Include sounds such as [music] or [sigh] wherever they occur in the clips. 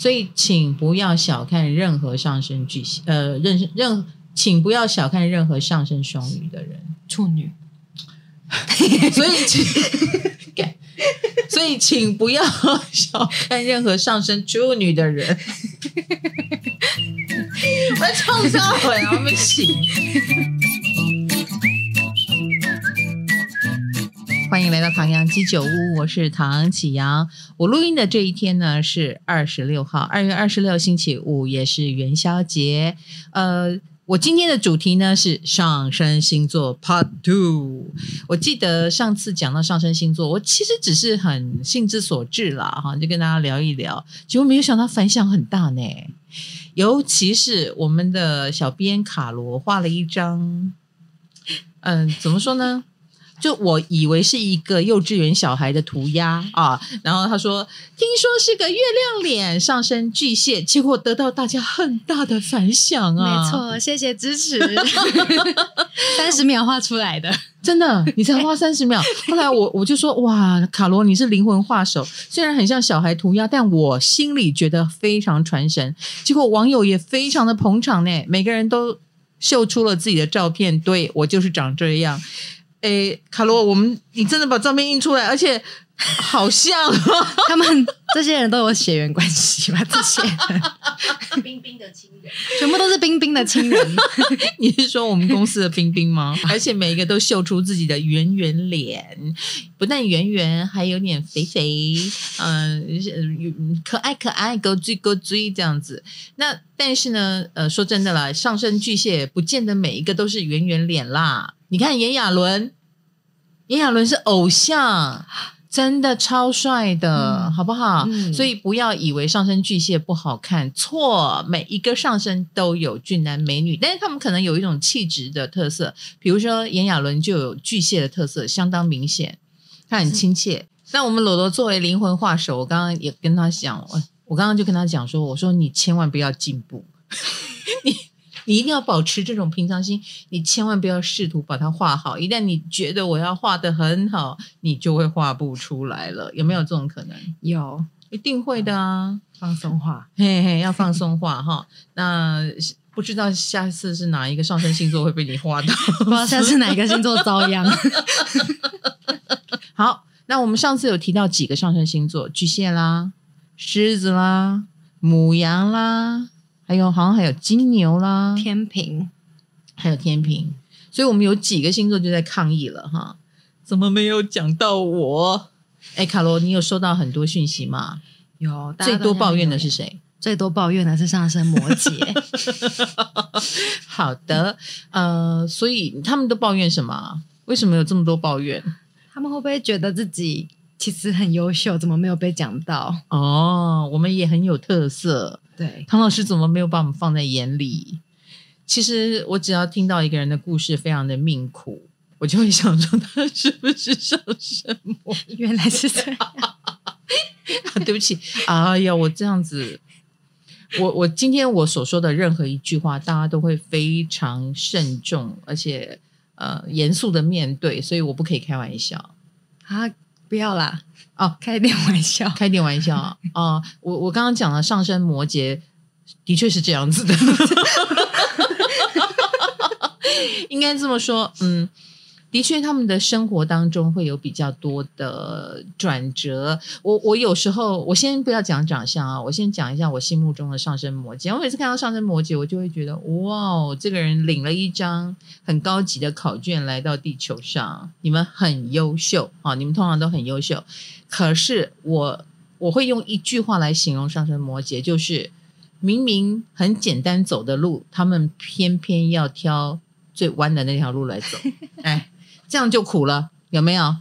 所以请不要小看任何上升巨蟹，呃，任任，请不要小看任何上升双鱼的人，处女。[laughs] 所以请，[laughs] 所以请不要小看任何上升处女的人。[laughs] 我要唱上回啊，我们请。欢迎来到唐阳鸡酒屋，我是唐启阳。我录音的这一天呢是二十六号，二月二十六星期五，也是元宵节。呃，我今天的主题呢是上升星座 Part Two。我记得上次讲到上升星座，我其实只是很兴之所至啦，哈，就跟大家聊一聊，结果没有想到反响很大呢。尤其是我们的小编卡罗画了一张，嗯，怎么说呢？就我以为是一个幼稚园小孩的涂鸦啊，然后他说听说是个月亮脸，上身巨蟹，结果得到大家很大的反响啊！没错，谢谢支持，[laughs] 三十秒画出来的，真的，你才画三十秒。[laughs] 后来我我就说哇，卡罗你是灵魂画手，虽然很像小孩涂鸦，但我心里觉得非常传神。结果网友也非常的捧场呢，每个人都秀出了自己的照片，对，我就是长这样。哎，卡罗，我们你真的把照片印出来，而且好像、哦、[laughs] 他们这些人都有血缘关系吧？这些 [laughs] 冰冰的亲人，全部都是冰冰的亲人。[laughs] 你是说我们公司的冰冰吗？而且每一个都秀出自己的圆圆脸，不但圆圆，还有点肥肥，嗯、呃，可爱可爱，勾追勾追这样子。那但是呢，呃，说真的啦，上升巨蟹不见得每一个都是圆圆脸啦。你看炎亚纶，炎亚纶是偶像，真的超帅的，嗯、好不好？嗯、所以不要以为上身巨蟹不好看，错，每一个上身都有俊男美女，但是他们可能有一种气质的特色，比如说炎亚纶就有巨蟹的特色，相当明显，他很亲切。那我们罗罗作为灵魂画手，我刚刚也跟他讲，我我刚刚就跟他讲说，我说你千万不要进步，你。[laughs] 你一定要保持这种平常心，你千万不要试图把它画好。一旦你觉得我要画得很好，你就会画不出来了。有没有这种可能？有，一定会的啊！放松画，嘿嘿，要放松画哈。[laughs] 那不知道下次是哪一个上升星座会被你画到？不知道下次哪一个星座遭殃。[laughs] 好，那我们上次有提到几个上升星座：巨蟹啦、狮子啦、母羊啦。还有，好像还有金牛啦，天平，还有天平，所以我们有几个星座就在抗议了哈，怎么没有讲到我？哎，卡罗，你有收到很多讯息吗？有，最多抱怨的是谁？最多抱怨的是上升摩羯。[laughs] 好的，呃，所以他们都抱怨什么？为什么有这么多抱怨？他们会不会觉得自己其实很优秀，怎么没有被讲到？哦，我们也很有特色。对，唐老师怎么没有把我们放在眼里？其实我只要听到一个人的故事非常的命苦，我就会想说他是不是上什么？原来是这样。[laughs] 对不起，哎呀，我这样子，我我今天我所说的任何一句话，大家都会非常慎重，而且呃严肃的面对，所以我不可以开玩笑啊。不要啦！哦，开点玩笑，[laughs] 开点玩笑啊！[laughs] 哦，我我刚刚讲了上升摩羯，的确是这样子的，[laughs] 应该这么说，嗯。的确，他们的生活当中会有比较多的转折。我我有时候，我先不要讲长相啊，我先讲一下我心目中的上升摩羯。我每次看到上升摩羯，我就会觉得，哇，这个人领了一张很高级的考卷来到地球上，你们很优秀啊，你们通常都很优秀。可是我我会用一句话来形容上升摩羯，就是明明很简单走的路，他们偏偏要挑最弯的那条路来走，[laughs] 哎。这样就苦了，有没有？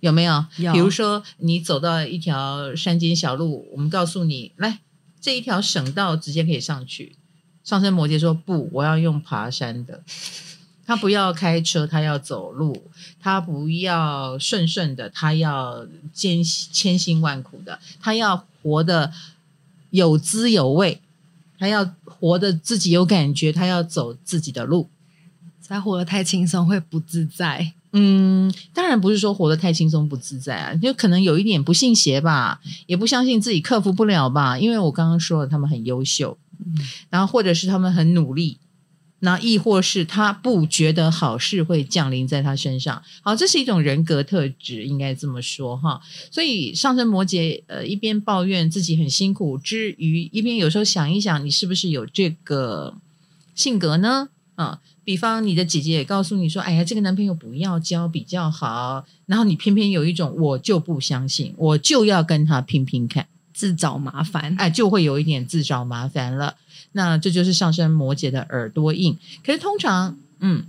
有没有？有。比如说，你走到一条山间小路，我们告诉你，来，这一条省道直接可以上去。上升摩羯说不，我要用爬山的。他不要开车，他要走路。他不要顺顺的，他要艰千辛万苦的。他要活得有滋有味，他要活得自己有感觉，他要走自己的路。他活得太轻松会不自在。嗯，当然不是说活得太轻松不自在啊，就可能有一点不信邪吧，也不相信自己克服不了吧。因为我刚刚说了，他们很优秀，然后或者是他们很努力，那亦或是他不觉得好事会降临在他身上。好，这是一种人格特质，应该这么说哈。所以上升摩羯，呃，一边抱怨自己很辛苦之余，一边有时候想一想，你是不是有这个性格呢？啊。比方你的姐姐也告诉你说：“哎呀，这个男朋友不要交比较好。”然后你偏偏有一种我就不相信，我就要跟他拼拼看，自找麻烦，哎，就会有一点自找麻烦了。那这就是上升摩羯的耳朵硬。可是通常，嗯，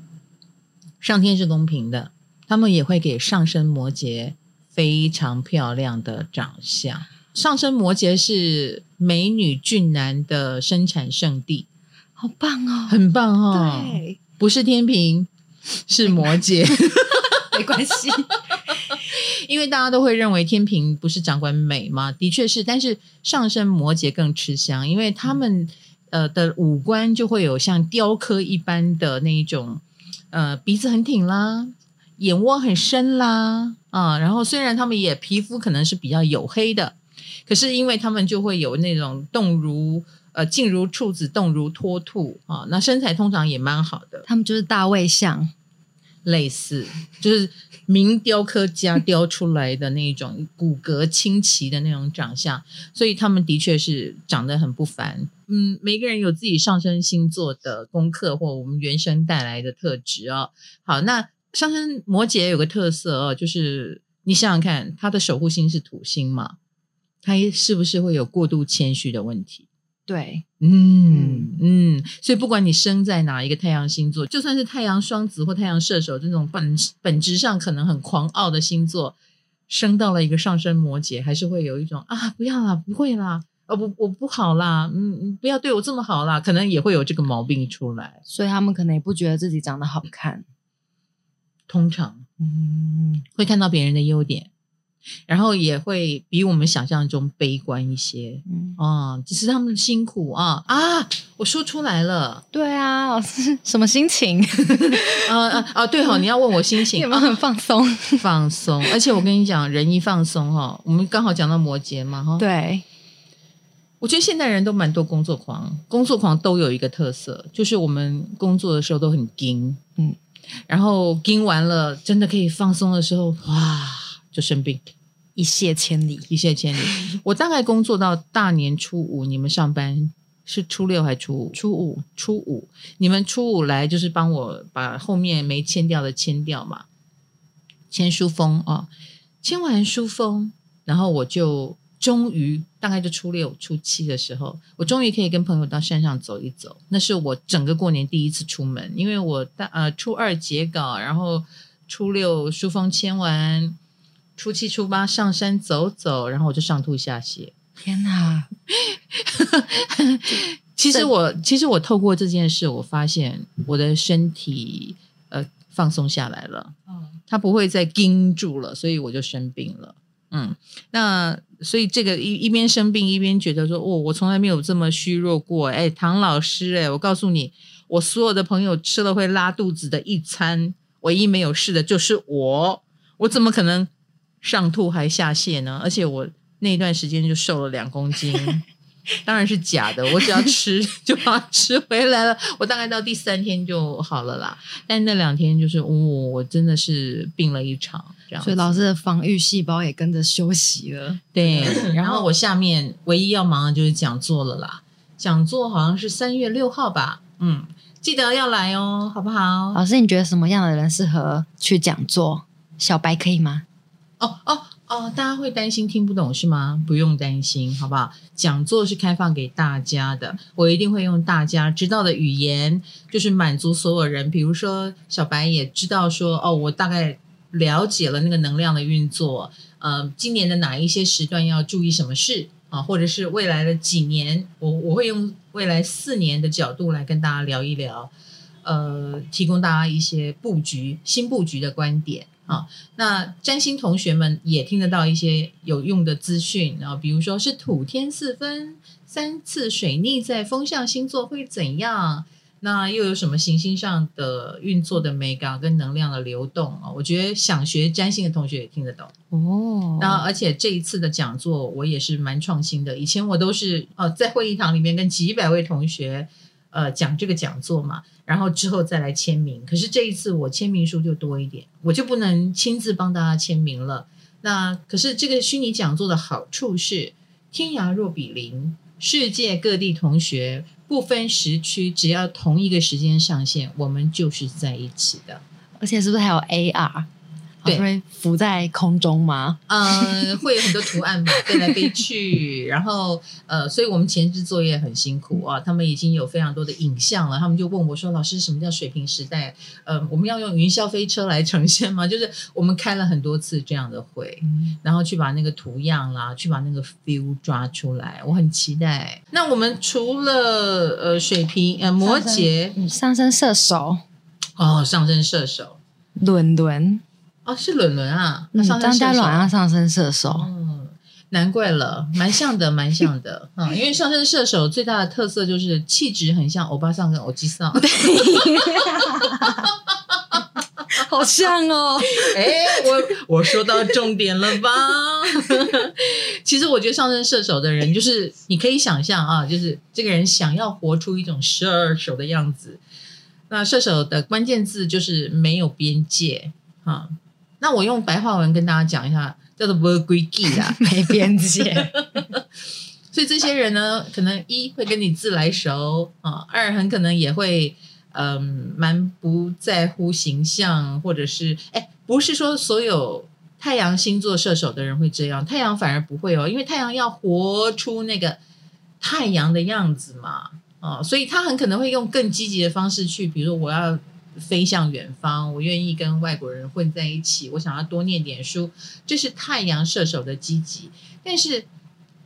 上天是公平的，他们也会给上升摩羯非常漂亮的长相。上升摩羯是美女俊男的生产圣地，好棒哦，很棒哦，对。不是天平，[laughs] 是摩羯，[laughs] 没关系，[laughs] 因为大家都会认为天平不是掌管美吗？的确是，但是上升摩羯更吃香，因为他们呃的五官就会有像雕刻一般的那一种，呃鼻子很挺啦，眼窝很深啦，啊，然后虽然他们也皮肤可能是比较黝黑的，可是因为他们就会有那种动如。呃，静如处子，动如脱兔啊！那身材通常也蛮好的，他们就是大卫像，类似就是名雕刻家 [laughs] 雕出来的那种骨骼清奇的那种长相，所以他们的确是长得很不凡。嗯，每个人有自己上升星座的功课或我们原生带来的特质哦。好，那上升摩羯有个特色哦，就是你想想看，他的守护星是土星嘛，他是不是会有过度谦虚的问题？对，嗯嗯，所以不管你生在哪一个太阳星座，就算是太阳双子或太阳射手这种本本质上可能很狂傲的星座，升到了一个上升摩羯，还是会有一种啊，不要啦，不会啦，哦不，我不好啦，嗯，不要对我这么好啦，可能也会有这个毛病出来，所以他们可能也不觉得自己长得好看，通常，嗯，会看到别人的优点。然后也会比我们想象中悲观一些，嗯，哦，只是他们的辛苦啊啊！我说出来了，对啊，老师什么心情？[laughs] 啊啊啊，对哈，你要问我心情，有没有很放松？[laughs] 放松，而且我跟你讲，人一放松哈，我们刚好讲到摩羯嘛哈，对，我觉得现代人都蛮多工作狂，工作狂都有一个特色，就是我们工作的时候都很紧，嗯，然后紧完了，真的可以放松的时候，哇，就生病。一泻千里，一泻千里。[laughs] 我大概工作到大年初五，你们上班是初六还是初五？初五，初五。你们初五来就是帮我把后面没签掉的签掉嘛，签书封啊。签完书封，然后我就终于大概就初六、初七的时候，我终于可以跟朋友到山上走一走。那是我整个过年第一次出门，因为我大呃初二截稿，然后初六书封签完。初七、初八上山走走，然后我就上吐下泻。天哪！[laughs] 其实我其实我透过这件事，我发现我的身体呃放松下来了。嗯，它不会再盯住了，所以我就生病了。嗯，那所以这个一一边生病一边觉得说，哦，我从来没有这么虚弱过。哎，唐老师，哎，我告诉你，我所有的朋友吃了会拉肚子的一餐，唯一没有事的就是我。我怎么可能？上吐还下泻呢，而且我那段时间就瘦了两公斤，[laughs] 当然是假的。我只要吃就把它吃回来了。我大概到第三天就好了啦，但那两天就是，哦，我真的是病了一场，这样。所以老师的防御细胞也跟着休息了。对，[laughs] 然后我下面唯一要忙的就是讲座了啦。讲座好像是三月六号吧，嗯，记得要来哦，好不好？老师，你觉得什么样的人适合去讲座？小白可以吗？哦哦哦！大家会担心听不懂是吗？不用担心，好不好？讲座是开放给大家的，我一定会用大家知道的语言，就是满足所有人。比如说，小白也知道说，哦，我大概了解了那个能量的运作。呃，今年的哪一些时段要注意什么事啊？或者是未来的几年，我我会用未来四年的角度来跟大家聊一聊，呃，提供大家一些布局、新布局的观点。啊，那占星同学们也听得到一些有用的资讯，然后比如说是土天四分三次水逆在风象星座会怎样？那又有什么行星上的运作的美感跟能量的流动啊？我觉得想学占星的同学也听得懂哦。那而且这一次的讲座我也是蛮创新的。以前我都是呃在会议堂里面跟几百位同学呃讲这个讲座嘛，然后之后再来签名。可是这一次我签名书就多一点，我就不能亲自帮大家签名了。那可是这个虚拟讲座的好处是天涯若比邻，世界各地同学。不分时区，只要同一个时间上线，我们就是在一起的。而且是不是还有 AR？对，会浮在空中吗？嗯，会有很多图案嘛，[laughs] 飞来飞去。然后呃，所以我们前置作业很辛苦啊。他们已经有非常多的影像了，他们就问我说：“老师，什么叫水平时代？呃，我们要用云霄飞车来呈现吗？” [laughs] 就是我们开了很多次这样的会，嗯、然后去把那个图样啦，去把那个 feel 抓出来。我很期待。那我们除了呃水平呃摩羯上升，上升射手哦，上升射手轮轮。哦，是伦伦啊，嗯、张嘉伦啊上升射手，嗯，难怪了，蛮像的，蛮像的，嗯，因为上升射手最大的特色就是气质很像欧巴桑跟欧吉桑，对，[laughs] 好像哦，哎，我我说到重点了吧？[laughs] 其实我觉得上升射手的人，就是你可以想象啊，就是这个人想要活出一种射手的样子，那射手的关键字就是没有边界啊。那我用白话文跟大家讲一下，叫做“无规矩”啦，[laughs] 没边界。[laughs] 所以这些人呢，可能一会跟你自来熟啊，二很可能也会嗯，蛮不在乎形象，或者是哎，不是说所有太阳星座射手的人会这样，太阳反而不会哦，因为太阳要活出那个太阳的样子嘛，啊，所以他很可能会用更积极的方式去，比如说我要。飞向远方，我愿意跟外国人混在一起。我想要多念点书，这是太阳射手的积极。但是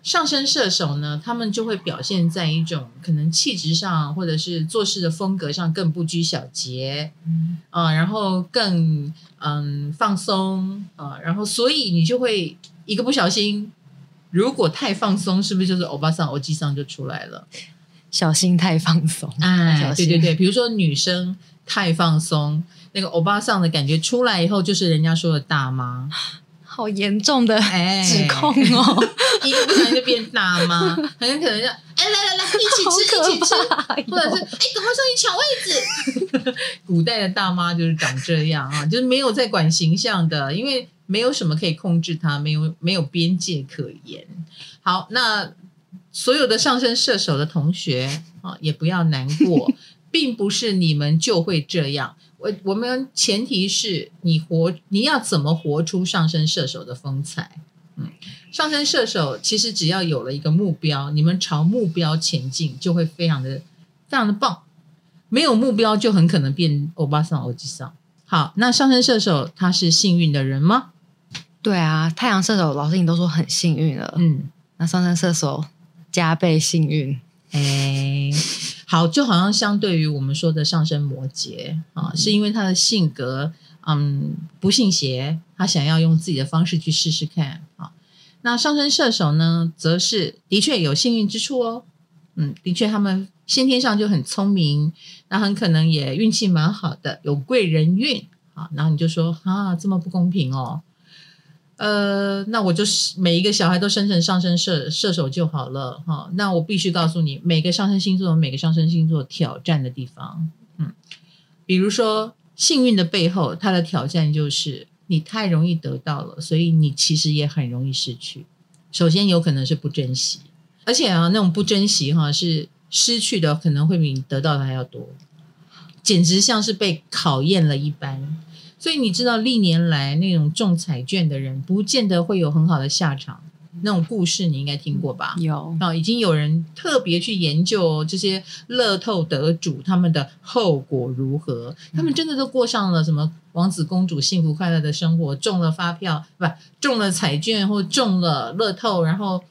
上升射手呢，他们就会表现在一种可能气质上，或者是做事的风格上更不拘小节，嗯啊，然后更嗯放松啊，然后所以你就会一个不小心，如果太放松，是不是就是欧巴桑、欧吉桑就出来了？小心太放松，哎，对对对，比如说女生。太放松，那个欧巴桑的感觉出来以后，就是人家说的大妈，[laughs] 好严重的指控哦！一个不小心就变大妈，很可能就哎来来来，一起吃一起吃，或者是哎赶快上去抢位置。[laughs] 古代的大妈就是长这样啊，就是没有在管形象的，因为没有什么可以控制她，没有没有边界可言。好，那所有的上升射手的同学啊，也不要难过。并不是你们就会这样，我我们前提是你活，你要怎么活出上升射手的风采？嗯，上升射手其实只要有了一个目标，你们朝目标前进，就会非常的非常的棒。没有目标，就很可能变欧巴桑、欧吉桑。好，那上升射手他是幸运的人吗？对啊，太阳射手老师你都说很幸运了，嗯，那上升射手加倍幸运，哎。好，就好像相对于我们说的上升摩羯啊，是因为他的性格，嗯，不信邪，他想要用自己的方式去试试看啊。那上升射手呢，则是的确有幸运之处哦，嗯，的确他们先天上就很聪明，那很可能也运气蛮好的，有贵人运啊。然后你就说啊，这么不公平哦。呃，那我就是每一个小孩都生成上升射射手就好了哈、那我必须告诉你，每个上升星座有每个上升星座挑战的地方。嗯，比如说幸运的背后，它的挑战就是你太容易得到了，所以你其实也很容易失去。首先有可能是不珍惜，而且啊，那种不珍惜哈，是失去的可能会比你得到的还要多，简直像是被考验了一般。所以你知道历年来那种中彩券的人，不见得会有很好的下场。那种故事你应该听过吧？有啊，已经有人特别去研究这些乐透得主他们的后果如何。他们真的都过上了什么王子公主幸福快乐的生活？中了发票不中了彩券或中了乐透，然后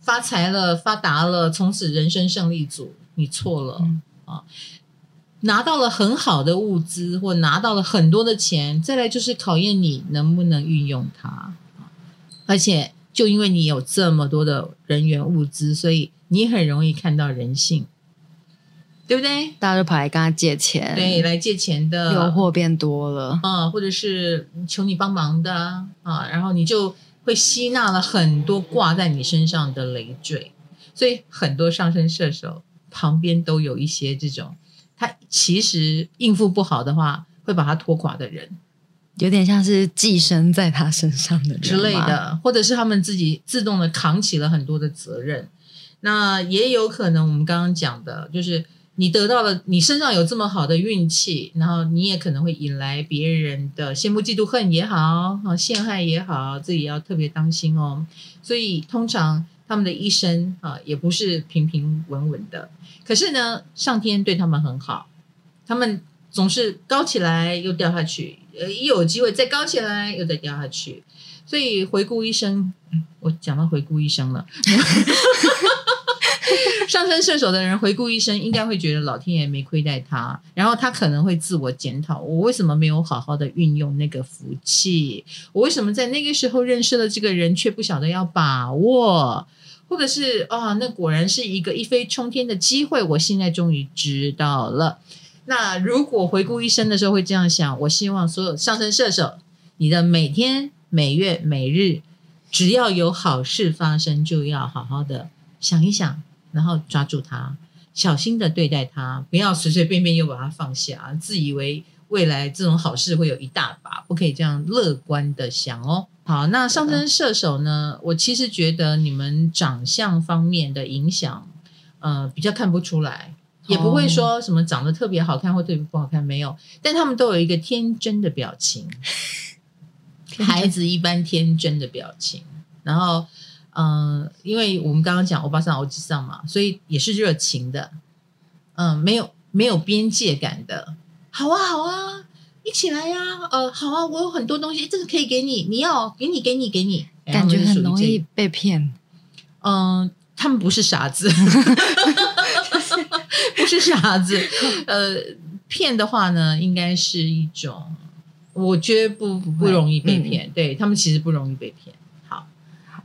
发财了、发达了，从此人生胜利组。你错了、嗯、啊！拿到了很好的物资，或拿到了很多的钱，再来就是考验你能不能运用它。而且，就因为你有这么多的人员物资，所以你很容易看到人性。对不对？大家就跑来跟他借钱，对，来借钱的诱惑变多了啊，或者是求你帮忙的啊，然后你就会吸纳了很多挂在你身上的累赘，所以很多上升射手旁边都有一些这种，他其实应付不好的话，会把他拖垮的人，有点像是寄生在他身上的人之类的，或者是他们自己自动的扛起了很多的责任。那也有可能，我们刚刚讲的就是。你得到了，你身上有这么好的运气，然后你也可能会引来别人的羡慕、嫉妒、恨也好，啊，陷害也好，自己要特别当心哦。所以通常他们的一生啊，也不是平平稳稳的。可是呢，上天对他们很好，他们总是高起来又掉下去，呃，一有机会再高起来又再掉下去。所以回顾一生，我讲到回顾一生了。[laughs] 上升射手的人回顾一生，应该会觉得老天爷没亏待他，然后他可能会自我检讨：我为什么没有好好的运用那个福气？我为什么在那个时候认识了这个人，却不晓得要把握？或者是啊、那果然是一个一飞冲天的机会，我现在终于知道了。那如果回顾一生的时候会这样想，我希望所有上升射手，你的每天、每月、每日，只要有好事发生，就要好好的想一想。然后抓住他，小心的对待他，不要随随便便又把他放下，自以为未来这种好事会有一大把，不可以这样乐观的想哦。好，那上升射手呢？我其实觉得你们长相方面的影响，呃，比较看不出来，也不会说什么长得特别好看或特别不好看，没有，但他们都有一个天真的表情，[laughs] 孩子一般天真的表情，然后。嗯、呃，因为我们刚刚讲欧巴桑、欧吉桑嘛，所以也是热情的，嗯、呃，没有没有边界感的，好啊好啊，一起来呀、啊，呃，好啊，我有很多东西，这个可以给你，你要给你给你给你，感觉很容易被骗。嗯、呃，他们不是傻子，[laughs] 不是傻子，呃，骗的话呢，应该是一种，我觉得不不容易被骗，嗯、对他们其实不容易被骗。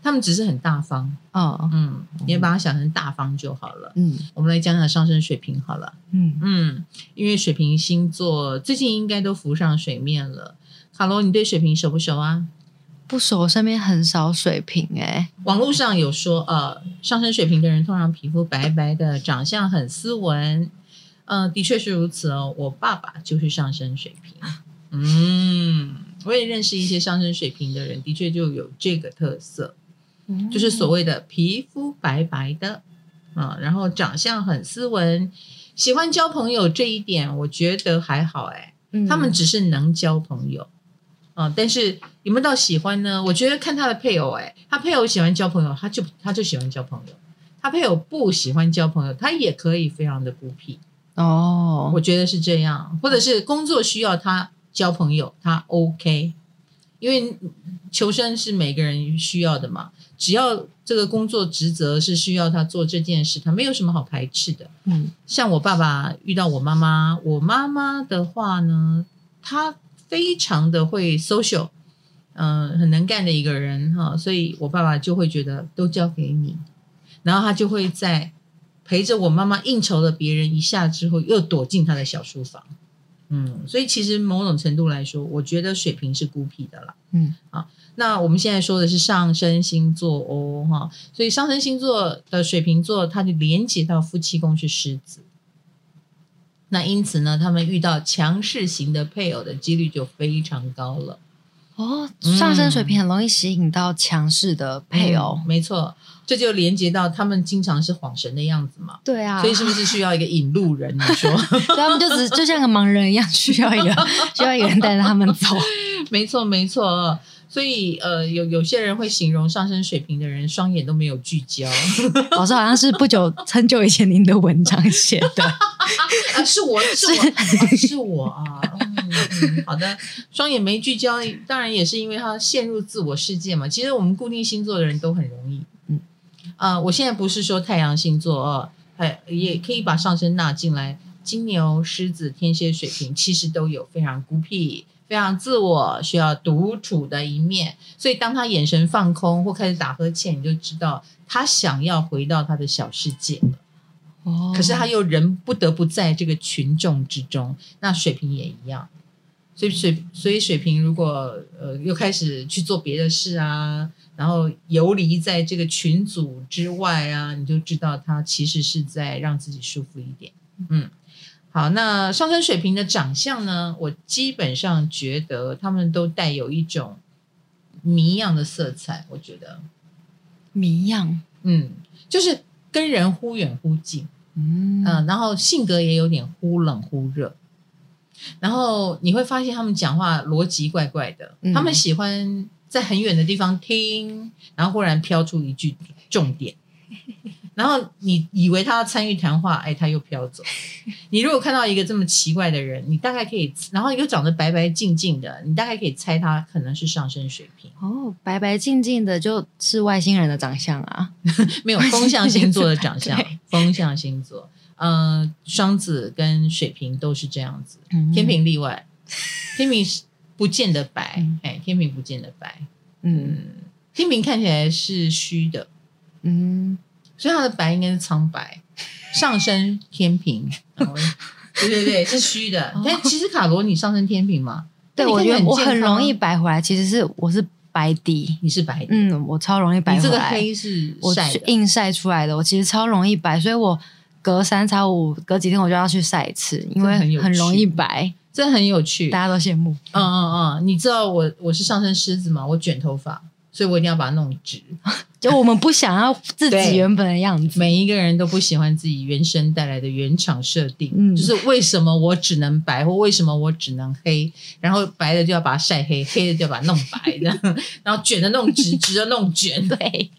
他们只是很大方哦，嗯，你也把它想成大方就好了。嗯，我们来讲讲上升水瓶好了。嗯嗯，因为水瓶星座最近应该都浮上水面了。卡罗，你对水瓶熟不熟啊？不熟，身边很少水瓶哎、欸。网络上有说，呃，上升水瓶的人通常皮肤白白的，长相很斯文。嗯、呃，的确是如此哦。我爸爸就是上升水瓶。嗯，我也认识一些上升水瓶的人，的确就有这个特色。就是所谓的皮肤白白的啊，然后长相很斯文，喜欢交朋友这一点我觉得还好哎，他们只是能交朋友啊，但是有没有到喜欢呢？我觉得看他的配偶哎，他配偶喜欢交朋友，他就他就喜欢交朋友；他配偶不喜欢交朋友，他也可以非常的孤僻哦。我觉得是这样，或者是工作需要他交朋友，他 OK，因为求生是每个人需要的嘛。只要这个工作职责是需要他做这件事，他没有什么好排斥的。嗯，像我爸爸遇到我妈妈，我妈妈的话呢，她非常的会 social，嗯、呃，很能干的一个人哈，所以我爸爸就会觉得都交给你，然后他就会在陪着我妈妈应酬了别人一下之后，又躲进他的小书房。嗯，所以其实某种程度来说，我觉得水瓶是孤僻的啦。嗯，啊。那我们现在说的是上升星座哦，哈，所以上升星座的水瓶座，它就连接到夫妻宫是狮子，那因此呢，他们遇到强势型的配偶的几率就非常高了。哦，上升水平很容易吸引到强势的配偶，嗯，没错，这就连接到他们经常是恍神的样子嘛。对啊，所以是不是需要一个引路人？你说，[laughs] 所以他们就只就像个盲人一样，需要一个 [laughs] 需要一个人带着他们走。[laughs] 没错，没错。所以，呃，有有些人会形容上升水平的人双眼都没有聚焦。老师好像是不久很久以前您的文章写的，啊，是我是我，啊，是我啊，好的，双眼没聚焦，当然也是因为他陷入自我世界嘛。其实我们固定星座的人都很容易，嗯，啊，呃，我现在不是说太阳星座哦，还，也可以把上升纳进来，金牛、狮子、天蝎、水瓶，其实都有非常孤僻。非常自我，需要独处的一面，所以当他眼神放空或开始打呵欠，你就知道他想要回到他的小世界了。哦，可是他又人不得不在这个群众之中。那水瓶也一样，所以水所以水瓶如果呃又开始去做别的事啊，然后游离在这个群组之外啊，你就知道他其实是在让自己舒服一点。嗯，好，那上升水瓶的长相呢，我基本上觉得他们都带有一种谜样的色彩，我觉得谜样，嗯，就是。跟人忽远忽近，嗯、呃、然后性格也有点忽冷忽热，然后你会发现他们讲话逻辑怪怪的，嗯、他们喜欢在很远的地方听，然后忽然飘出一句重点。[laughs] 然后你以为他要参与谈话，哎，他又飘走。你如果看到一个这么奇怪的人，你大概可以，然后又长得白白净净的，你大概可以猜他可能是上升水平。哦，白白净净的就是外星人的长相啊？[laughs] 没有，风象星座的长相，[laughs] 风象星座，嗯、呃，双子跟水瓶都是这样子，天平例外，天平是不见得白，嗯、哎，天平不见得白，嗯，天平看起来是虚的，嗯。所以它的白应该是苍白，上升天平，[laughs] 对对对，是虚的。但其实卡罗，你上升天平嘛？对，我觉得我很容易白回来。其实是我是白底，你是白底，嗯，我超容易白回这个黑是我硬晒出来的，我其实超容易白，所以我隔三差五隔几天我就要去晒一次，因为很容易白，真的很有趣，大家都羡慕。嗯嗯嗯，你知道我我是上身狮子吗？我卷头发。所以我一定要把它弄直，[laughs] 就我们不想要自己原本的样子。每一个人都不喜欢自己原生带来的原厂设定，嗯，就是为什么我只能白，或为什么我只能黑，然后白的就要把它晒黑，黑的就要把它弄白的，然后卷的弄直，直的弄卷，对，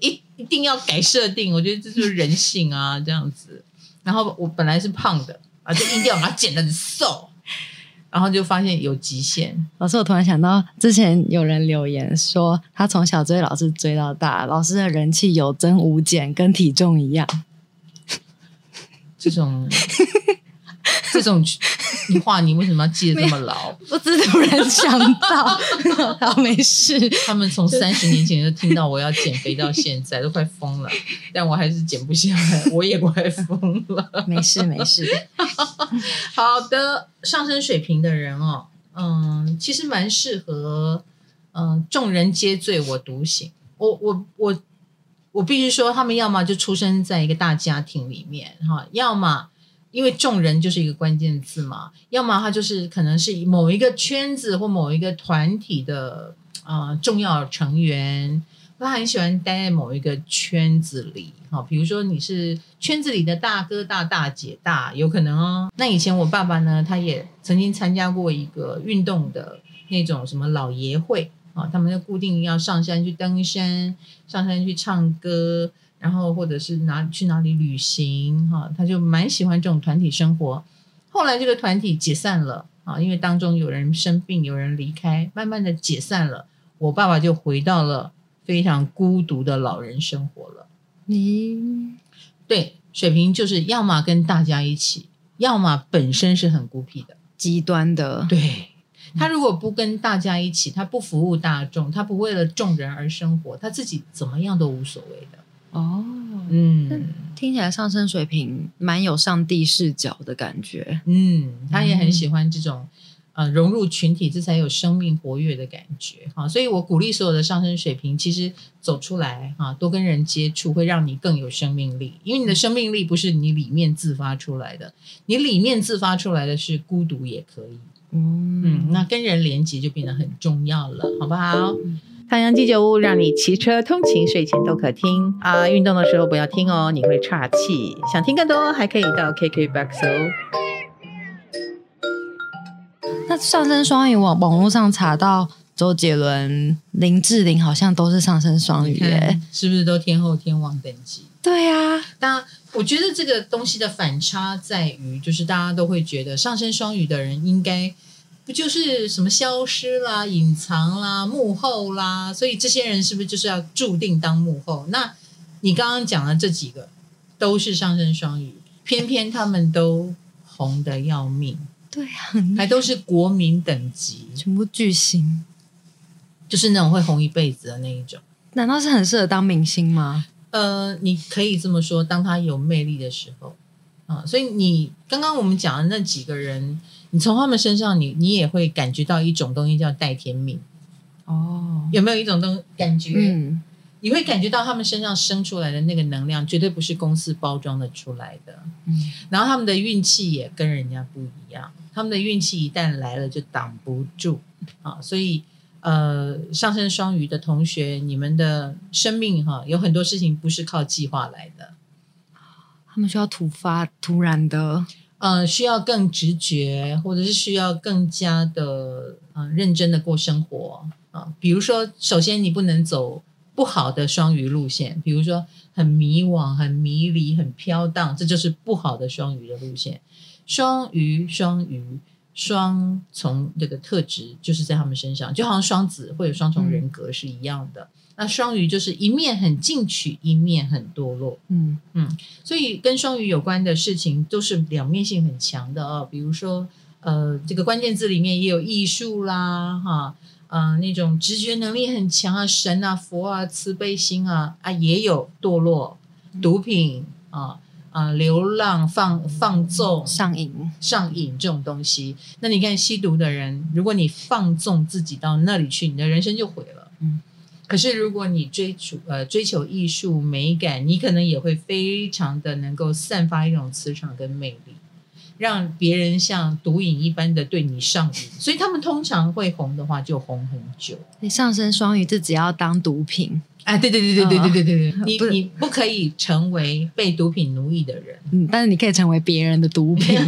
一一定要改设定。我觉得这就是人性啊，这样子。然后我本来是胖的啊，就一定要把它剪得很瘦。然后就发现有极限。老师，我突然想到，之前有人留言说，他从小追老师追到大，老师的人气有增无减，跟体重一样。这种。[laughs] 这种你话，你为什么要记得这么牢？我只是突然想到，[laughs] 好没事。他们从三十年前就听到我要减肥，到现在都快疯了，但我还是减不下来，我也快疯了。没事没事。[laughs] 好的，上升水平的人哦，嗯，其实蛮适合，嗯，众人皆醉我独醒。我我我我必须说，他们要么就出生在一个大家庭里面，哈，要么。因为众人就是一个关键字嘛，要么他就是可能是某一个圈子或某一个团体的、呃、重要成员，他很喜欢待在某一个圈子里。好，比如说你是圈子里的大哥大大姐大，有可能哦。那以前我爸爸呢，他也曾经参加过一个运动的那种什么老爷会啊，他们就固定要上山去登山，上山去唱歌。然后或者是哪去哪里旅行哈，他就蛮喜欢这种团体生活。后来这个团体解散了啊，因为当中有人生病，有人离开，慢慢的解散了。我爸爸就回到了非常孤独的老人生活了。你对水瓶就是要么跟大家一起，要么本身是很孤僻的，极端的。对，他如果不跟大家一起，他不服务大众，他不为了众人而生活，他自己怎么样都无所谓的。哦，嗯，听起来上升水平蛮有上帝视角的感觉。嗯，他也很喜欢这种，嗯、呃，融入群体，这才有生命活跃的感觉。哈，所以我鼓励所有的上升水平，其实走出来啊，多跟人接触，会让你更有生命力。因为你的生命力不是你里面自发出来的，你里面自发出来的是孤独也可以。嗯，嗯，那跟人连接就变得很重要了，好不好？嗯太阳鸡酒屋让你骑车通勤、睡前都可听啊！运动的时候不要听哦，你会岔气。想听更多，还可以到 KKBOX 哦。那上升双鱼网网络上查到周杰伦、林志玲好像都是上升双鱼耶，是不是都天后天王等级？对呀、啊，但我觉得这个东西的反差在于，就是大家都会觉得上升双鱼的人应该。不就是什么消失啦、隐藏啦、幕后啦，所以这些人是不是就是要注定当幕后？那你刚刚讲的这几个都是上升双鱼，偏偏他们都红的要命，对啊，还都是国民等级，全部巨星，就是那种会红一辈子的那一种。难道是很适合当明星吗？呃，你可以这么说，当他有魅力的时候啊，所以你刚刚我们讲的那几个人，你从他们身上你，你你也会感觉到一种东西叫带天命哦，有没有一种东感觉？嗯，你会感觉到他们身上生出来的那个能量，绝对不是公司包装的出来的。嗯，然后他们的运气也跟人家不一样，他们的运气一旦来了就挡不住。啊，所以。呃，上升双鱼的同学，你们的生命哈，有很多事情不是靠计划来的，他们需要突发、突然的，呃，需要更直觉，或者是需要更加的啊、呃、认真的过生活啊、呃。比如说，首先你不能走不好的双鱼路线，比如说很迷惘、很迷离、很飘荡，这就是不好的双鱼的路线。双鱼，双鱼。双重这个特质就是在他们身上，就好像双子会有双重人格是一样的。嗯、那双鱼就是一面很进取，一面很堕落。嗯嗯，所以跟双鱼有关的事情都是两面性很强的哦。比如说，呃，这个关键字里面也有艺术啦，哈，呃，那种直觉能力很强啊，神啊、佛啊、慈悲心啊，啊，也有堕落、毒品啊。啊，流浪、放放纵、上瘾、上瘾这种东西，那你看吸毒的人，如果你放纵自己到那里去，你的人生就毁了。嗯，可是如果你追逐呃追求艺术美感，你可能也会非常的能够散发一种磁场跟魅力，让别人像毒瘾一般的对你上瘾。所以他们通常会红的话，就红很久。你上升双鱼，这只要当毒品。啊，对对对对对对对对对，你你不可以成为被毒品奴役的人，嗯，但是你可以成为别人的毒品，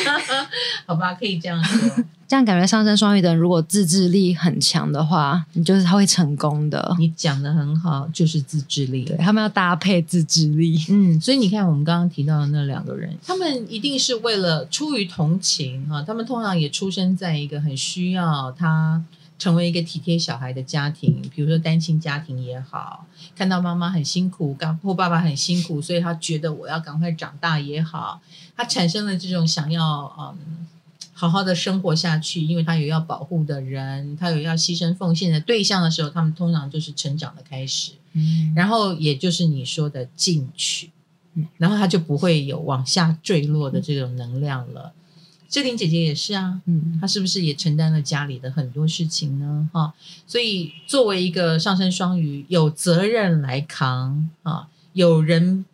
[laughs] 好吧，可以这样说。[laughs] 这样感觉上升双鱼的人，如果自制力很强的话，你就是他会成功的。你讲的很好，就是自制力，对，他们要搭配自制力。嗯，所以你看，我们刚刚提到的那两个人，他们一定是为了出于同情哈，他们通常也出生在一个很需要他。成为一个体贴小孩的家庭，比如说单亲家庭也好，看到妈妈很辛苦，刚或爸爸很辛苦，所以他觉得我要赶快长大也好，他产生了这种想要嗯好好的生活下去，因为他有要保护的人，他有要牺牲奉献的对象的时候，他们通常就是成长的开始，嗯，然后也就是你说的进取，嗯，然后他就不会有往下坠落的这种能量了。志玲姐姐也是啊，嗯，她是不是也承担了家里的很多事情呢？哈，所以作为一个上升双鱼，有责任来扛啊，有人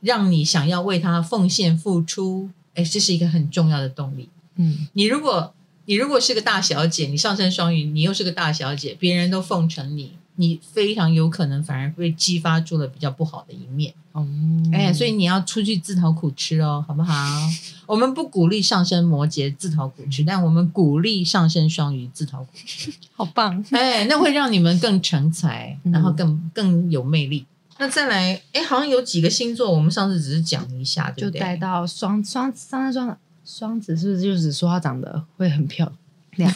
让你想要为他奉献付出，哎，这是一个很重要的动力。嗯，你如果你如果是个大小姐，你上升双鱼，你又是个大小姐，别人都奉承你。你非常有可能反而会激发出了比较不好的一面哦，哎，所以你要出去自讨苦吃哦，好不好？[laughs] 我们不鼓励上升摩羯自讨苦吃，但我们鼓励上升双鱼自讨苦吃，[laughs] 好棒！哎，那会让你们更成才，然后更更有魅力。那再来，哎，好像有几个星座，我们上次只是讲一下，对不对？就带到双双上升双双子，是不是就是说他长得会很漂亮？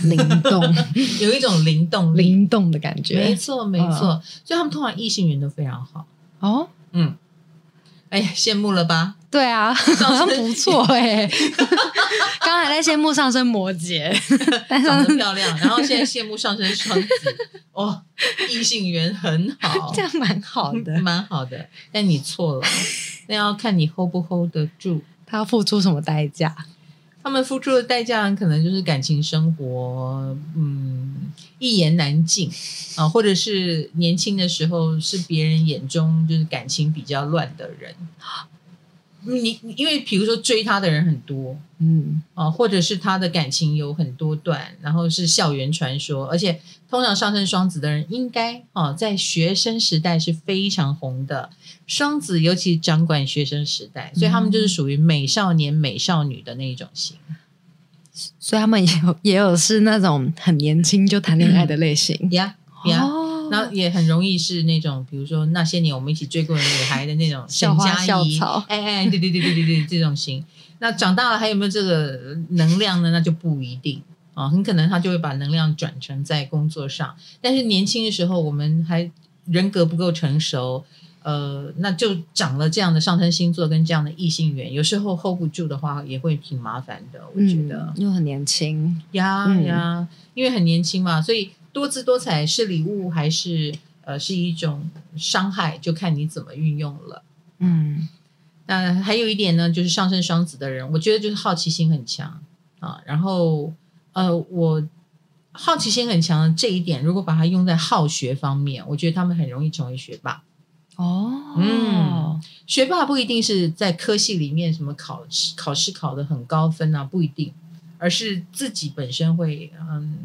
灵动，[laughs] 有一种灵动灵动的感觉。没错，没错。哦、所以他们通常异性缘都非常好。哦，嗯，哎呀，羡慕了吧？对啊，好像不错哎。[laughs] 刚才在羡慕上升摩羯，[laughs] 长得漂亮，然后现在羡慕上升双子。哦，异性缘很好，这样蛮好的，蛮好的。但你错了，那要看你 hold 不 hold 得住，他要付出什么代价？他们付出的代价可能就是感情生活，嗯，一言难尽啊，或者是年轻的时候是别人眼中就是感情比较乱的人。你因为比如说追他的人很多，嗯啊，或者是他的感情有很多段，然后是校园传说，而且通常上升双子的人应该啊，在学生时代是非常红的。双子尤其掌管学生时代，所以他们就是属于美少年、美少女的那一种型，所以他们也有也有是那种很年轻就谈恋爱的类型呀呀。[clears throat] 那也很容易是那种，比如说那些年我们一起追过的女孩的那种沈佳宜，哎哎，对对对对对对，这种型。那长大了还有没有这个能量呢？那就不一定啊，很可能他就会把能量转成在工作上。但是年轻的时候，我们还人格不够成熟，呃，那就长了这样的上升星座跟这样的异性缘，有时候 hold 不住的话，也会挺麻烦的。我觉得，因为很年轻呀呀，因为很年轻嘛，所以。多姿多彩是礼物还是呃呃是一种伤害，就看你怎么运用了。嗯，那还有一点呢，就是上升双子的人，我觉得就是好奇心很强啊。然后呃，我好奇心很强的这一点，如果把它用在好学方面，我觉得他们很容易成为学霸。哦，嗯，学霸不一定是在科系里面什么考试考试考得很高分啊，不一定，而是自己本身会嗯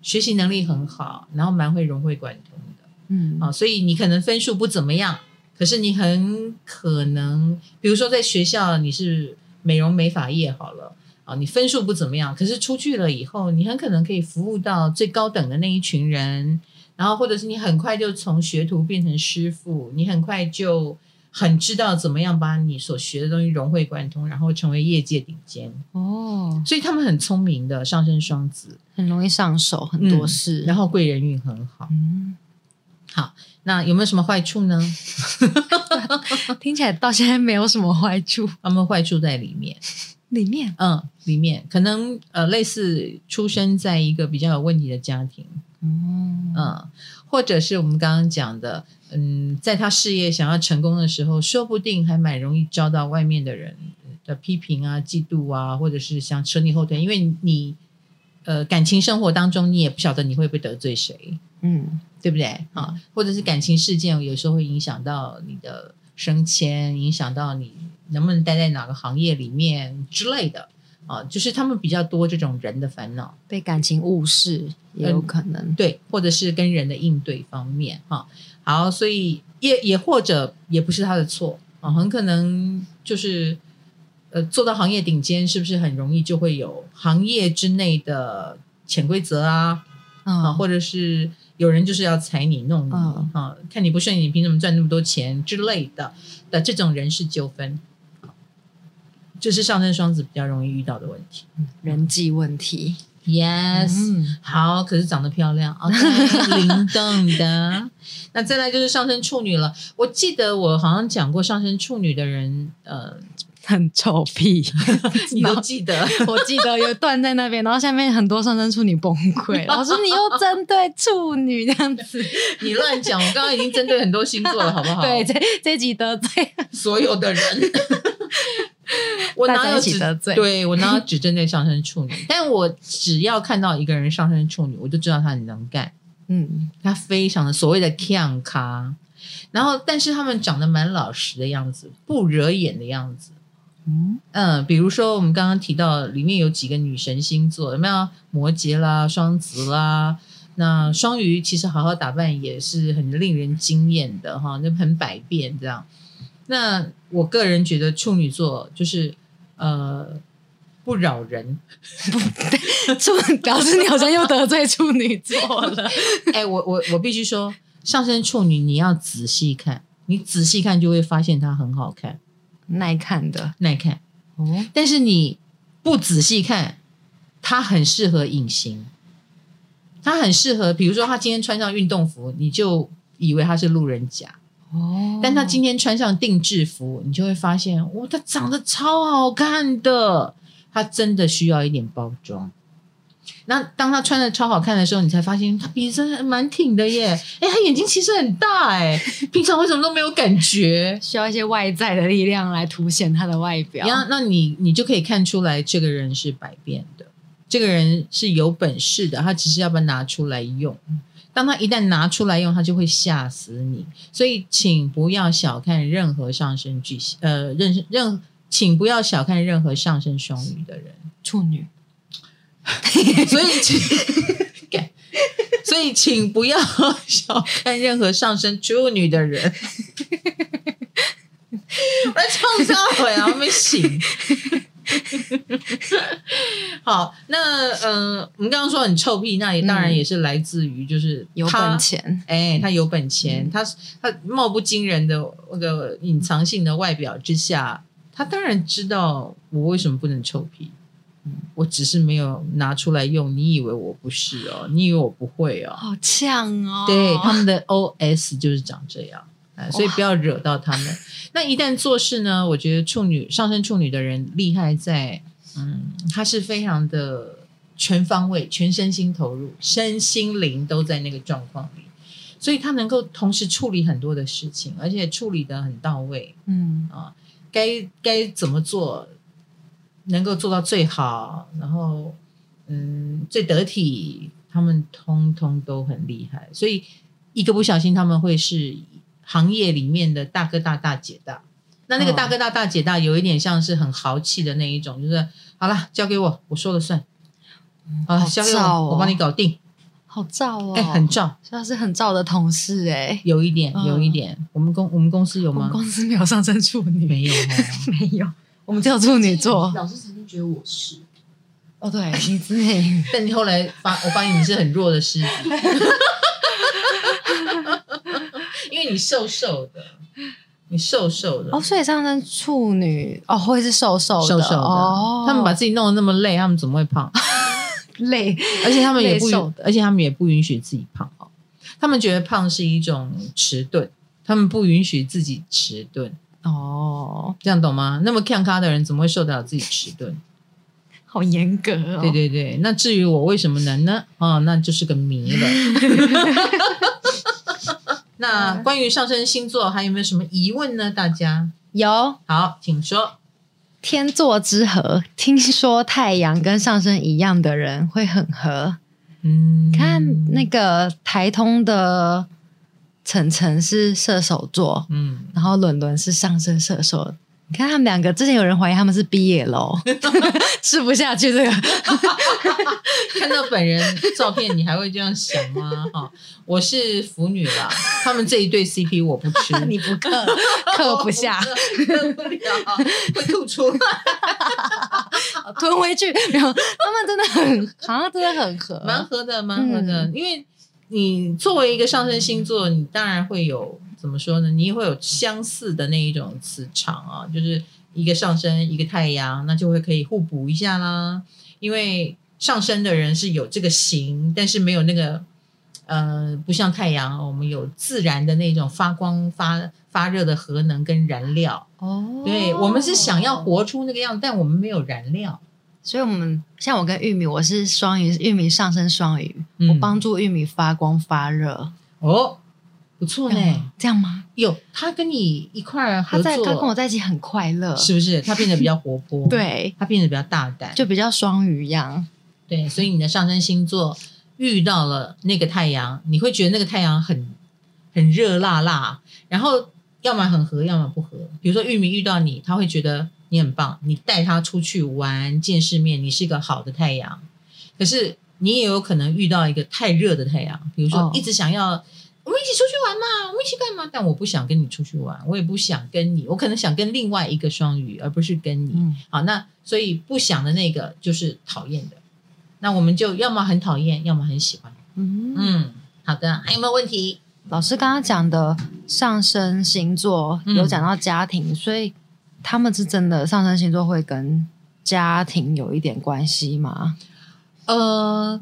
学习能力很好，然后蛮会融会贯通的，嗯啊，所以你可能分数不怎么样，可是你很可能，比如说在学校你是美容美发业好了啊，你分数不怎么样，可是出去了以后，你很可能可以服务到最高等的那一群人。然后，或者是你很快就从学徒变成师傅，你很快就很知道怎么样把你所学的东西融会贯通，然后成为业界顶尖哦。所以他们很聪明的上升双子，很容易上手很多事，嗯、然后贵人运很好。嗯，好，那有没有什么坏处呢？[laughs] 听起来到现在没有什么坏处，他们坏处在里面，[laughs] 里面，嗯，里面可能呃类似出生在一个比较有问题的家庭。嗯嗯，或者是我们刚刚讲的，嗯，在他事业想要成功的时候，说不定还蛮容易遭到外面的人的批评啊、嫉妒啊，或者是想扯你后腿，因为你呃感情生活当中你也不晓得你会不会得罪谁，嗯，对不对啊？或者是感情事件有时候会影响到你的升迁，影响到你能不能待在哪个行业里面之类的。啊，就是他们比较多这种人的烦恼，被感情误事也有可能，嗯，对，或者是跟人的应对方面，哈，好，所以也也或者也不是他的错啊，很可能就是呃做到行业顶尖，是不是很容易就会有行业之内的潜规则啊，嗯、啊，或者是有人就是要踩你弄你，嗯、啊，看你不顺眼，你凭什么赚那么多钱之类的的这种人事纠纷。就是上升双子比较容易遇到的问题，人际问题。Yes，、嗯、好，可是长得漂亮，OK，[laughs] 灵动的。那再来就是上升处女了。我记得我好像讲过，上升处女的人，呃，[laughs] 很臭屁，[laughs] 你都记得？我记得有段在那边，然后下面很多上升处女崩溃。老师，你又针对处女这样子，你乱讲。我刚刚已经针对很多星座了，好不好？对，这这集得罪所有的人。[laughs] 我哪有只得罪？对，我哪有只针对上升处女？但我只要看到一个人上升处女，我就知道他很能干。嗯，他非常的所谓的强咖，然后但是他们长得蛮老实的样子，不惹眼的样子。嗯嗯，比如说我们刚刚提到里面有几个女神星座，有没有摩羯啦、双子啦？那双鱼其实好好打扮也是很令人惊艳的哈，那很百变这样。那我个人觉得处女座就是呃不扰人，不 [laughs] 处表示你好像又得罪处女座了。[laughs] 哎、欸，我我我必须说，上升处女你要仔细看，你仔细看就会发现它很好看，耐看的耐看哦。但是你不仔细看，它很适合隐形，它很适合，比如说他今天穿上运动服，你就以为他是路人甲。哦，但他今天穿上定制服，你就会发现，哇，他长得超好看的，他真的需要一点包装。那当他穿的超好看的时候，你才发现他鼻子蛮挺的耶，哎，他眼睛其实很大哎，[laughs] 平常为什么都没有感觉？需要一些外在的力量来凸显他的外表。那那你你就可以看出来，这个人是百变的，这个人是有本事的，他只是要不要拿出来用。当他一旦拿出来用，他就会吓死你。所以，请不要小看任何上升巨蟹，呃，任任，请不要小看任何上升双鱼的人，处女。所以，请，[laughs] 所以，请不要小看任何上升处女的人。[laughs] 我来创造回来，我没醒。[laughs] 好，那呃，我们刚刚说很臭屁，那也当然也是来自于就是有本钱，哎，他有本钱，嗯、他他貌不惊人的那个隐藏性的外表之下，他当然知道我为什么不能臭屁，嗯，我只是没有拿出来用，你以为我不是哦？你以为我不会哦？好呛哦！对，他们的 OS 就是长这样。所以不要惹到他们。那一旦做事呢？我觉得处女上升处女的人厉害在，嗯，他是非常的全方位、全身心投入，身心灵都在那个状况里。所以他能够同时处理很多的事情，而且处理的很到位。嗯啊，该该怎么做，能够做到最好，然后嗯最得体，他们通通都很厉害。所以一个不小心，他们会是行业里面的大哥大大姐大。那那个大哥大大姐大，有一点像是很豪气的那一种，就是好了，交给我，我说了算。好了，交给我，我帮你搞定。好燥哦，哎，很燥，他是很燥的同事哎，有一点，有一点。我们公我们公司有吗？公司没有上升处女，没有，[laughs] 没有。我们只有处女座。老师曾经觉得我是，哦，对，你之前，但你后来发，我发现你是很弱的狮子，[laughs] 因为你瘦瘦的，你瘦瘦的。哦，所以上升处女哦，会是瘦瘦的，瘦瘦的。哦，他们把自己弄得那么累，他们怎么会胖？[laughs] 累，而且他们也不，而且他们也不允许自己胖哦。他们觉得胖是一种迟钝，他们不允许自己迟钝。哦，这样懂吗？那么看咖的人怎么会受得了自己迟钝？好严格哦。对对对，那至于我为什么能呢？哦，那就是个谜了。[laughs] 那关于上升星座还有没有什么疑问呢？大家有，好，请说。天作之合，听说太阳跟上升一样的人会很合。嗯，看那个台通的晨晨是射手座，嗯，然后伦伦是上升射手。你看他们两个，之前有人怀疑他们是毕业喽，[laughs] 吃不下去这个。看到本人照片，你还会这样想吗？哈，我是腐女啦，他们这一对 CP 我不吃，你不嗑，[laughs] 嗑不下，嗑不了，会吐出来，[laughs] 吞回去。然后他们真的很，好像真的很合，蛮合的，蛮合的。嗯、因为你作为一个上升星座，你当然会有。怎么说呢？你也会有相似的那一种磁场啊，就是一个上升，一个太阳，那就会可以互补一下啦。因为上升的人是有这个形，但是没有那个呃，不像太阳，我们有自然的那种发光发发热的核能跟燃料。哦，对，我们是想要活出那个样子，但我们没有燃料，所以我们像我跟玉米，我是双鱼，玉米上升双鱼，嗯、我帮助玉米发光发热。哦。不错呢，这样吗？有他跟你一块儿合作，他在他跟我在一起很快乐，是不是？他变得比较活泼，[laughs] 对，他变得比较大胆，就比较双鱼一样。对，所以你的上升星座遇到了那个太阳，你会觉得那个太阳很很热辣辣，然后要么很合，要么不合。比如说玉米遇到你，他会觉得你很棒，你带他出去玩见世面，你是一个好的太阳。可是你也有可能遇到一个太热的太阳，比如说一直想要。我们一起出去玩嘛？我们一起干嘛？但我不想跟你出去玩，我也不想跟你，我可能想跟另外一个双鱼，而不是跟你。嗯、好，那所以不想的那个就是讨厌的。那我们就要么很讨厌，要么很喜欢。嗯嗯，好的，还有没有问题？老师刚刚讲的上升星座有讲到家庭，嗯、所以他们是真的上升星座会跟家庭有一点关系吗？呃，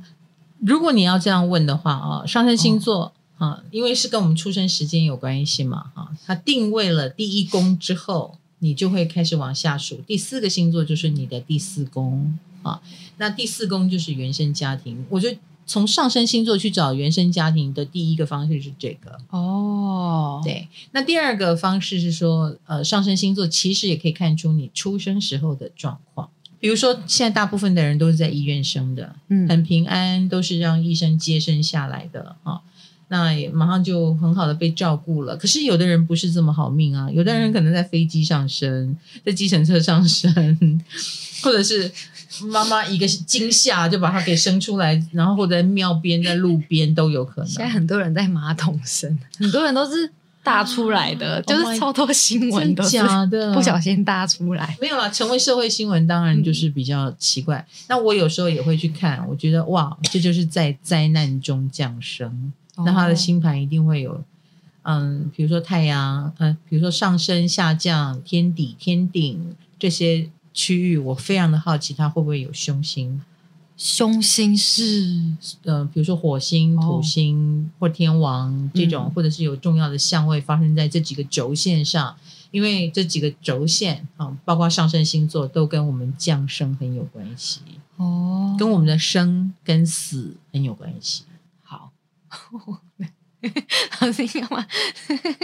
如果你要这样问的话啊，上升星座。哦啊，因为是跟我们出生时间有关系嘛，哈，它定位了第一宫之后，你就会开始往下数，第四个星座就是你的第四宫啊。那第四宫就是原生家庭，我觉得从上升星座去找原生家庭的第一个方式是这个哦，对。那第二个方式是说，呃，上升星座其实也可以看出你出生时候的状况，比如说现在大部分的人都是在医院生的，嗯，很平安，都是让医生接生下来的啊。那也马上就很好的被照顾了。可是有的人不是这么好命啊，有的人可能在飞机上生，在计程车上生，[laughs] 或者是妈妈一个惊吓就把他给生出来，然后或者在庙边、在路边都有可能。现在很多人在马桶生，很多人都是大出来的，啊、就是超多新闻都是假的，不小心大出来。没有啦，成为社会新闻当然就是比较奇怪。嗯、那我有时候也会去看，我觉得哇，这就是在灾难中降生。那他的星盘一定会有，嗯，比如说太阳，嗯，比如说上升、下降、天底、天顶这些区域，我非常的好奇，他会不会有凶星？凶星是，呃，比如说火星、土星或天王这种，或者是有重要的相位发生在这几个轴线上，因为这几个轴线啊，包括上升星座，都跟我们降生很有关系哦，跟我们的生跟死很有关系。老师你干嘛？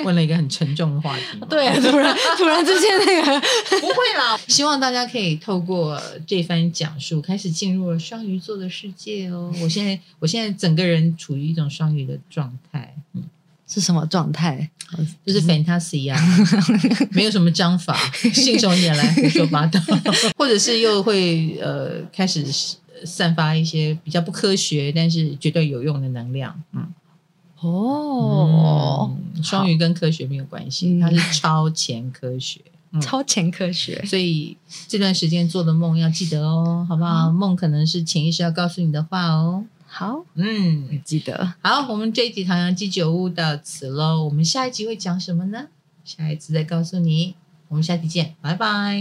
问了一个很沉重的话题。对啊，突然突然之间那个不会啦。希望大家可以透过这番讲述，开始进入了双鱼座的世界哦。我现在我现在整个人处于一种双鱼的状态。嗯，是什么状态？就是 fantasy 啊，[laughs] 没有什么章法，信手拈来胡说八道，[laughs] 或者是又会呃开始。散发一些比较不科学，但是绝对有用的能量。嗯，哦，嗯、双鱼跟科学没有关系，它是超前科学，嗯、超前科学。所以这段时间做的梦要记得哦，好不好？嗯、梦可能是潜意识要告诉你的话哦。好，嗯，记得。好，我们这一集唐阳鸡酒屋到此喽。我们下一集会讲什么呢？下一次再告诉你。我们下期见，拜拜。